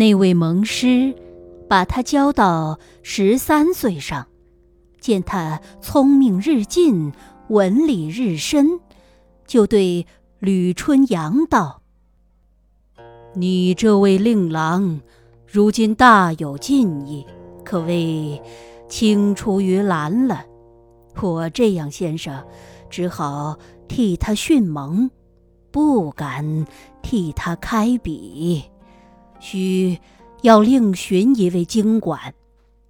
那位蒙师把他教到十三岁上，见他聪明日进，文理日深，就对吕春阳道：“你这位令郎，如今大有进意，可谓青出于蓝了。我这样先生，只好替他训蒙，不敢替他开笔。”需要另寻一位经管，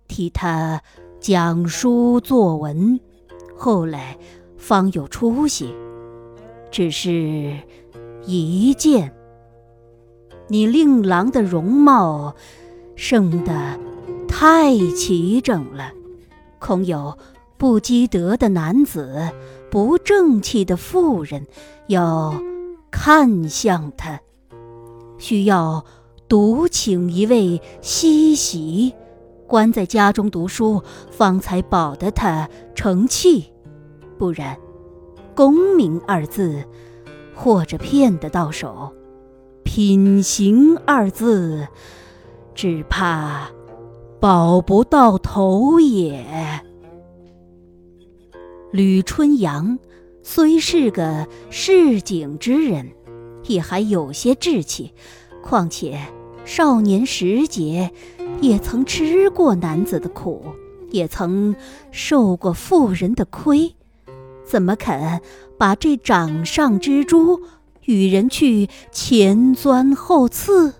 替他讲书作文，后来方有出息。只是一件，你令郎的容貌生得太齐整了，恐有不积德的男子、不正气的妇人要看向他，需要。独请一位西席，关在家中读书，方才保得他成器。不然，功名二字，或者骗得到手；品行二字，只怕保不到头也。吕春阳虽是个市井之人，也还有些志气，况且。少年时节，也曾吃过男子的苦，也曾受过妇人的亏，怎么肯把这掌上之珠与人去前钻后刺？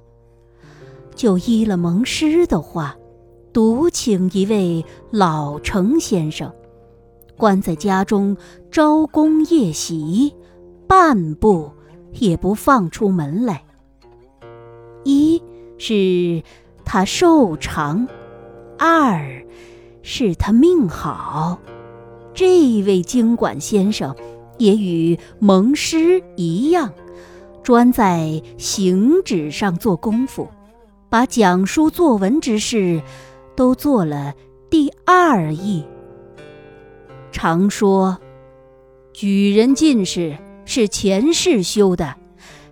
就依了蒙师的话，独请一位老成先生，关在家中招工夜习，半步也不放出门来。一。是他寿长，二是他命好。这位经管先生也与蒙师一样，专在行止上做功夫，把讲书作文之事都做了第二义。常说，举人进士是前世修的，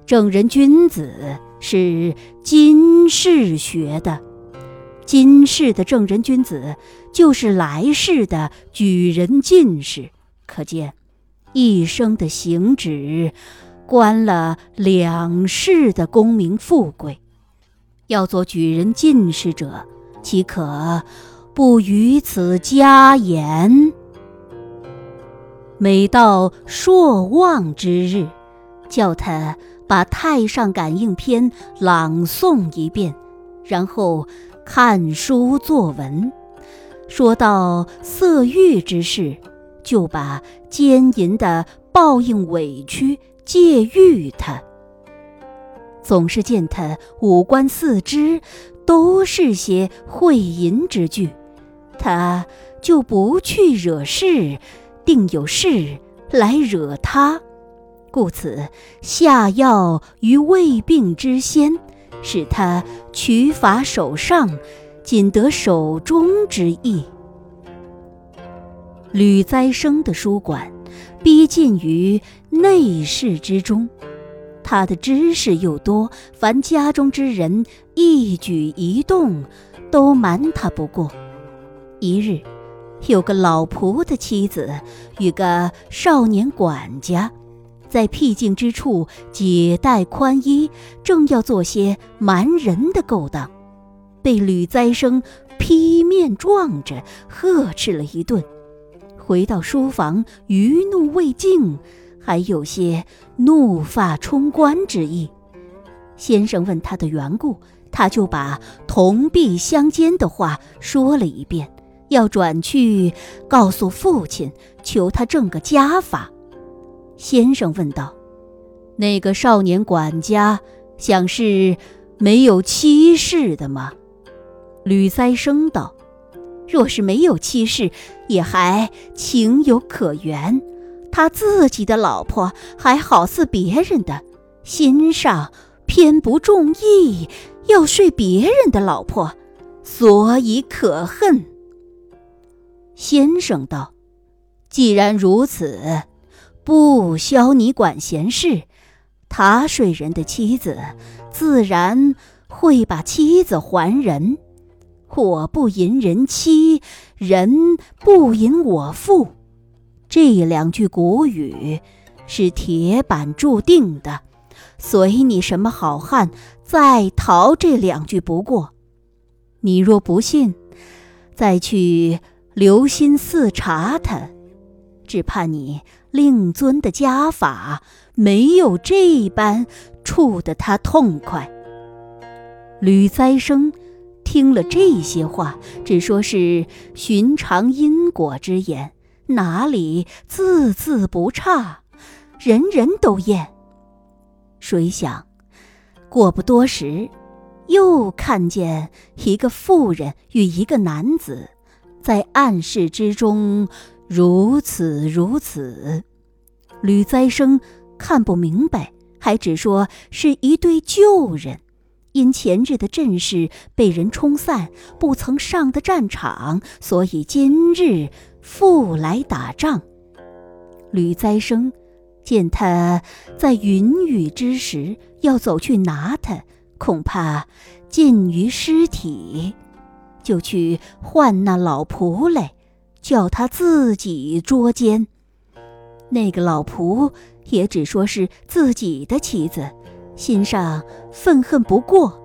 正人君子。是今世学的，今世的正人君子，就是来世的举人进士。可见，一生的行止，关了两世的功名富贵。要做举人进士者，岂可不于此加言？每到朔望之日，叫他。把《太上感应篇》朗诵一遍，然后看书作文。说到色欲之事，就把奸淫的报应委屈借喻他。总是见他五官四肢都是些秽淫之句，他就不去惹事，定有事来惹他。故此，下药于未病之先，使他取法手上，仅得手中之意。吕栽生的书馆，逼近于内室之中，他的知识又多，凡家中之人一举一动，都瞒他不过。一日，有个老仆的妻子与个少年管家。在僻静之处解带宽衣，正要做些瞒人的勾当，被吕栽生劈面撞着呵斥了一顿。回到书房，余怒未尽，还有些怒发冲冠之意。先生问他的缘故，他就把同弊相间的话说了一遍，要转去告诉父亲，求他正个家法。先生问道：“那个少年管家，想是没有妻室的吗？”吕栽生道：“若是没有妻室，也还情有可原。他自己的老婆还好似别人的，心上偏不中意，要睡别人的老婆，所以可恨。”先生道：“既然如此。”不消你管闲事，他睡人的妻子，自然会把妻子还人。我不淫人妻，人不淫我妇。这两句古语是铁板注定的，随你什么好汉再逃这两句不过。你若不信，再去留心寺查他，只怕你令尊的家法没有这般处得他痛快。吕栽生听了这些话，只说是寻常因果之言，哪里字字不差，人人都厌。谁想，过不多时。又看见一个妇人与一个男子，在暗室之中如此如此。吕栽生看不明白，还只说是一对旧人，因前日的阵势被人冲散，不曾上的战场，所以今日复来打仗。吕栽生见他在云雨之时要走去拿他。恐怕近于尸体，就去唤那老仆来，叫他自己捉奸。那个老仆也只说是自己的妻子，心上愤恨不过，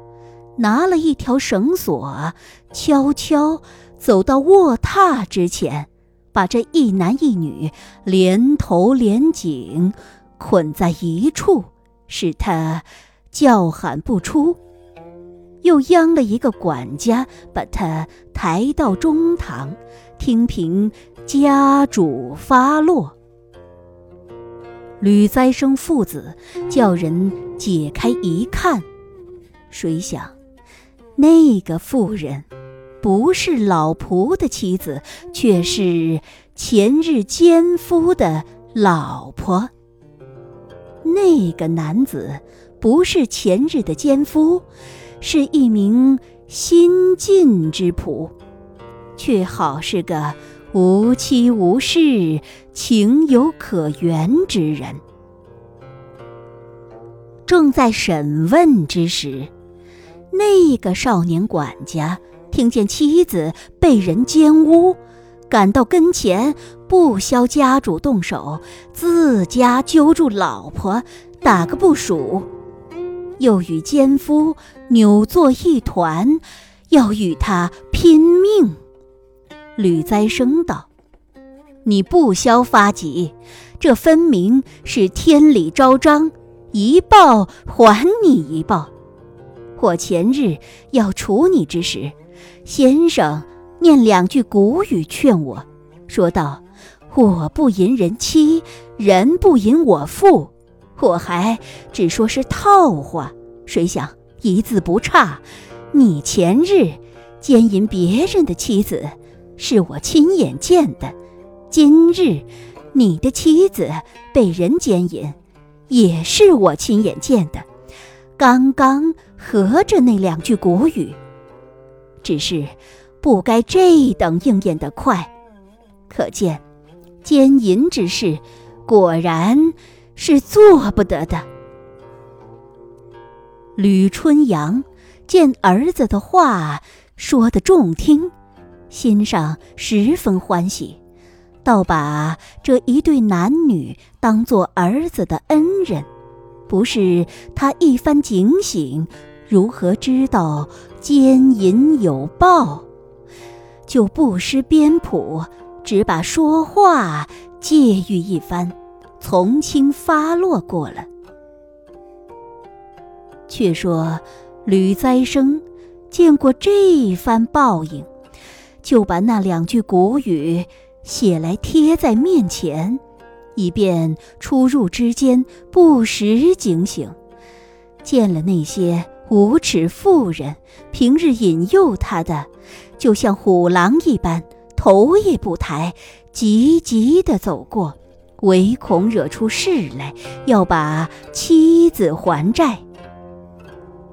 拿了一条绳索，悄悄走到卧榻之前，把这一男一女连头连颈捆在一处，使他。叫喊不出，又央了一个管家把他抬到中堂，听凭家主发落。吕栽生父子叫人解开一看，谁想那个妇人不是老仆的妻子，却是前日奸夫的老婆。那个男子。不是前日的奸夫，是一名新晋之仆，却好是个无妻无室、情有可原之人。正在审问之时，那个少年管家听见妻子被人奸污，赶到跟前，不消家主动手，自家揪住老婆，打个不数。又与奸夫扭作一团，要与他拼命。吕栽生道：“你不消发急，这分明是天理昭彰，一报还你一报。我前日要处你之时，先生念两句古语劝我，说道：‘我不淫人妻，人不淫我妇。’”我还只说是套话，谁想一字不差。你前日奸淫别人的妻子，是我亲眼见的；今日你的妻子被人奸淫，也是我亲眼见的。刚刚合着那两句古语，只是不该这等应验的快。可见奸淫之事，果然。是做不得的。吕春阳见儿子的话说得中听，心上十分欢喜，倒把这一对男女当做儿子的恩人。不是他一番警醒，如何知道奸淫有报？就不失边谱，只把说话借喻一番。从轻发落过了。却说吕栽生见过这番报应，就把那两句古语写来贴在面前，以便出入之间不时警醒。见了那些无耻妇人，平日引诱他的，就像虎狼一般，头也不抬，急急地走过。唯恐惹出事来，要把妻子还债。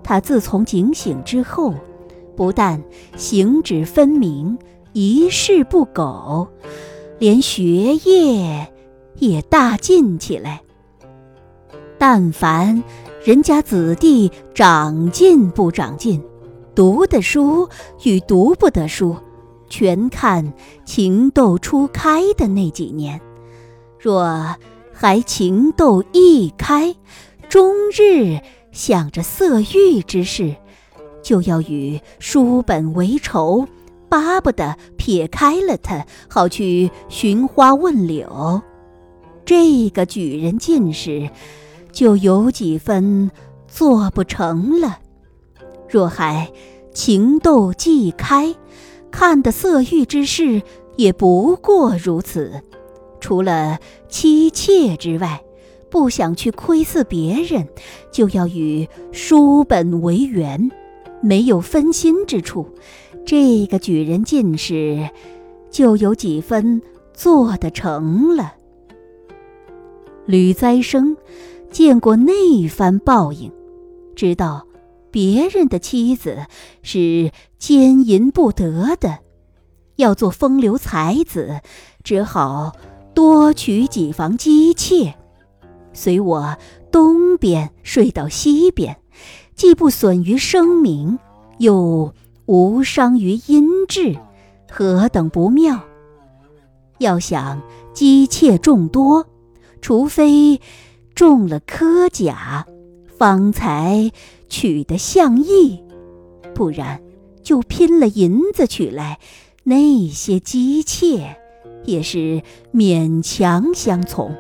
他自从警醒之后，不但行止分明，一事不苟，连学业也大进起来。但凡人家子弟长进不长进，读的书与读不得书，全看情窦初开的那几年。若还情窦一开，终日想着色欲之事，就要与书本为仇，巴不得撇开了他，好去寻花问柳。这个举人进士。就有几分做不成了。若还情窦既开，看的色欲之事也不过如此。除了妻妾之外，不想去窥伺别人，就要与书本为缘，没有分心之处。这个举人进士，就有几分做得成了。吕栽生。见过那番报应，知道别人的妻子是奸淫不得的，要做风流才子，只好多娶几房姬妾，随我东边睡到西边，既不损于声名，又无伤于音质，何等不妙！要想姬妾众多，除非。中了科甲，方才娶得相意，不然就拼了银子娶来，那些姬妾也是勉强相从，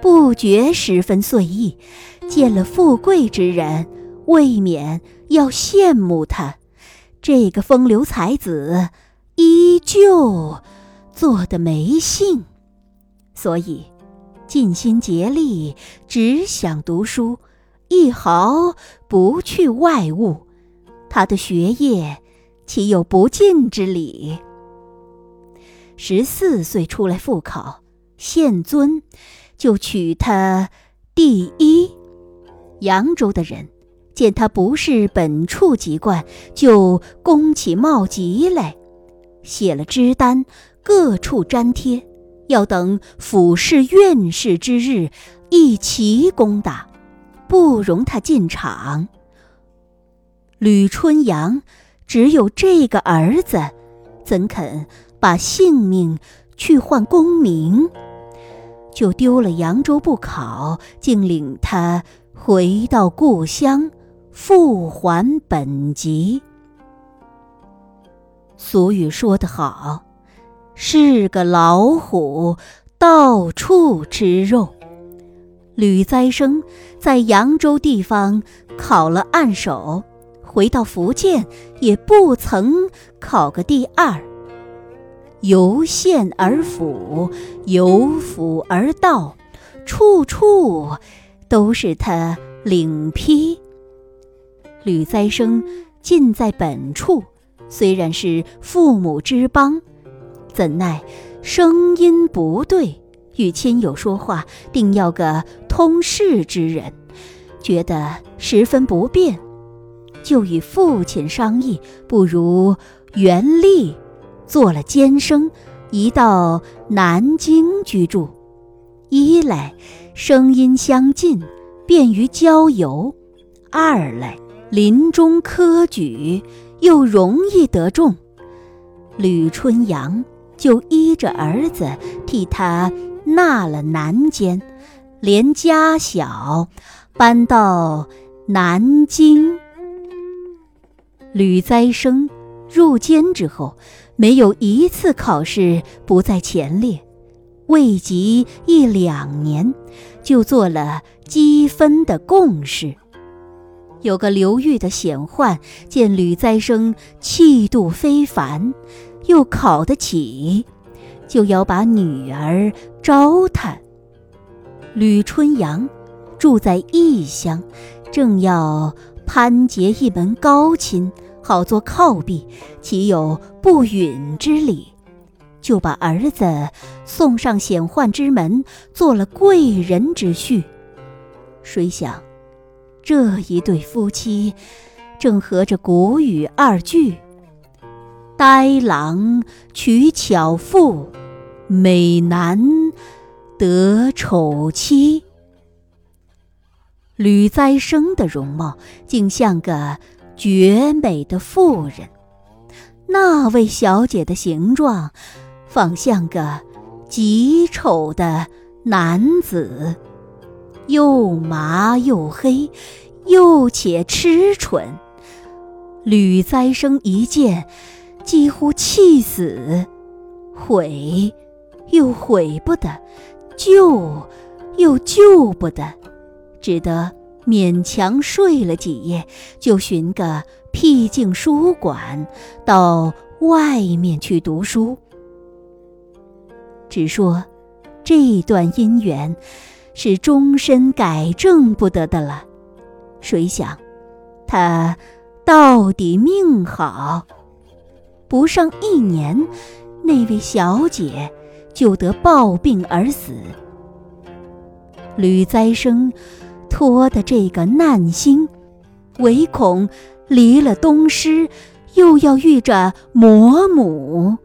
不觉十分随意。见了富贵之人，未免要羡慕他。这个风流才子依旧做得没兴，所以。尽心竭力，只想读书，一毫不去外物。他的学业岂有不尽之理？十四岁出来复考，县尊就取他第一。扬州的人见他不是本处籍贯，就攻起冒籍来，写了支单，各处粘贴。要等府试院试之日，一齐攻打，不容他进场。吕春阳只有这个儿子，怎肯把性命去换功名？就丢了扬州不考，竟领他回到故乡，复还本籍。俗语说得好。是个老虎，到处吃肉。吕栽生在扬州地方考了按手，回到福建也不曾考个第二。由县而府，由府而道，处处都是他领批。吕栽生尽在本处，虽然是父母之邦。怎奈声音不对，与亲友说话定要个通事之人，觉得十分不便，就与父亲商议，不如原立做了监生，移到南京居住。一来声音相近，便于交游；二来临终科举，又容易得中。吕春阳。就依着儿子替他纳了南监，连家小搬到南京。吕栽生入监之后，没有一次考试不在前列，未及一两年，就做了积分的贡士。有个刘裕的显宦见吕栽生气度非凡。又考得起，就要把女儿招他。吕春阳住在异乡，正要攀结一门高亲，好做靠壁，岂有不允之理？就把儿子送上显宦之门，做了贵人之婿。谁想，这一对夫妻正合着古语二句。呆郎娶巧妇，美男得丑妻。吕栽生的容貌竟像个绝美的妇人，那位小姐的形状仿像个极丑的男子，又麻又黑，又且痴蠢。吕栽生一见，几乎气死，悔又悔不得，救又救不得。只得勉强睡了几夜，就寻个僻静书馆，到外面去读书。只说这段姻缘是终身改正不得的了。谁想他到底命好，不上一年，那位小姐就得暴病而死。吕栽生。托的这个难心，唯恐离了东施，又要遇着魔母，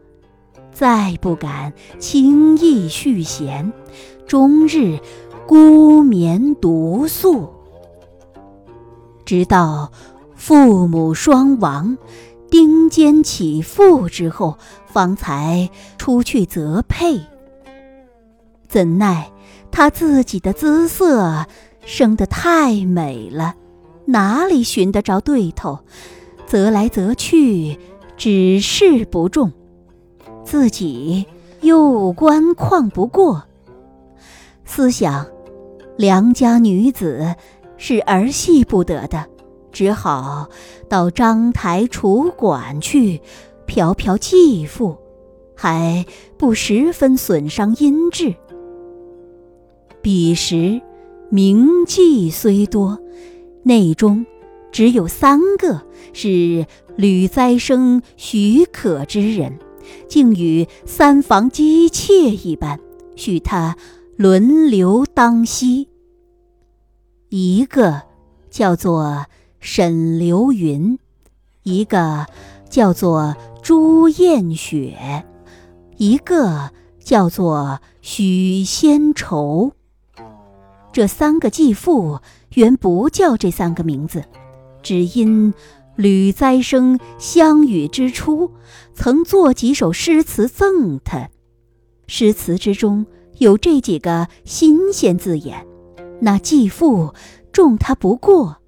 再不敢轻易续弦，终日孤眠独宿，直到父母双亡，丁坚起父之后，方才出去择配。怎奈他自己的姿色。生得太美了，哪里寻得着对头？择来择去，只是不中，自己又关旷不过。思想良家女子是儿戏不得的，只好到章台楚馆去嫖嫖妓妇，还不十分损伤音质。彼时。名妓虽多，内中只有三个是吕栽生许可之人，竟与三房姬妾一般，许他轮流当夕。一个叫做沈流云，一个叫做朱艳雪，一个叫做许仙愁。这三个继父原不叫这三个名字，只因吕栽生相遇之初，曾作几首诗词赠他，诗词之中有这几个新鲜字眼，那继父重他不过，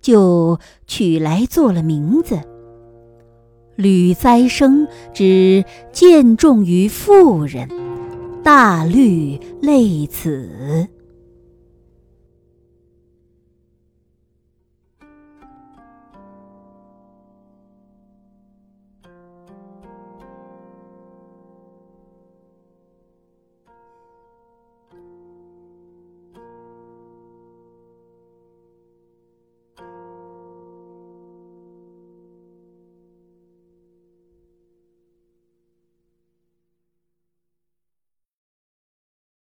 就取来做了名字。吕栽生只见重于妇人，大虑类此。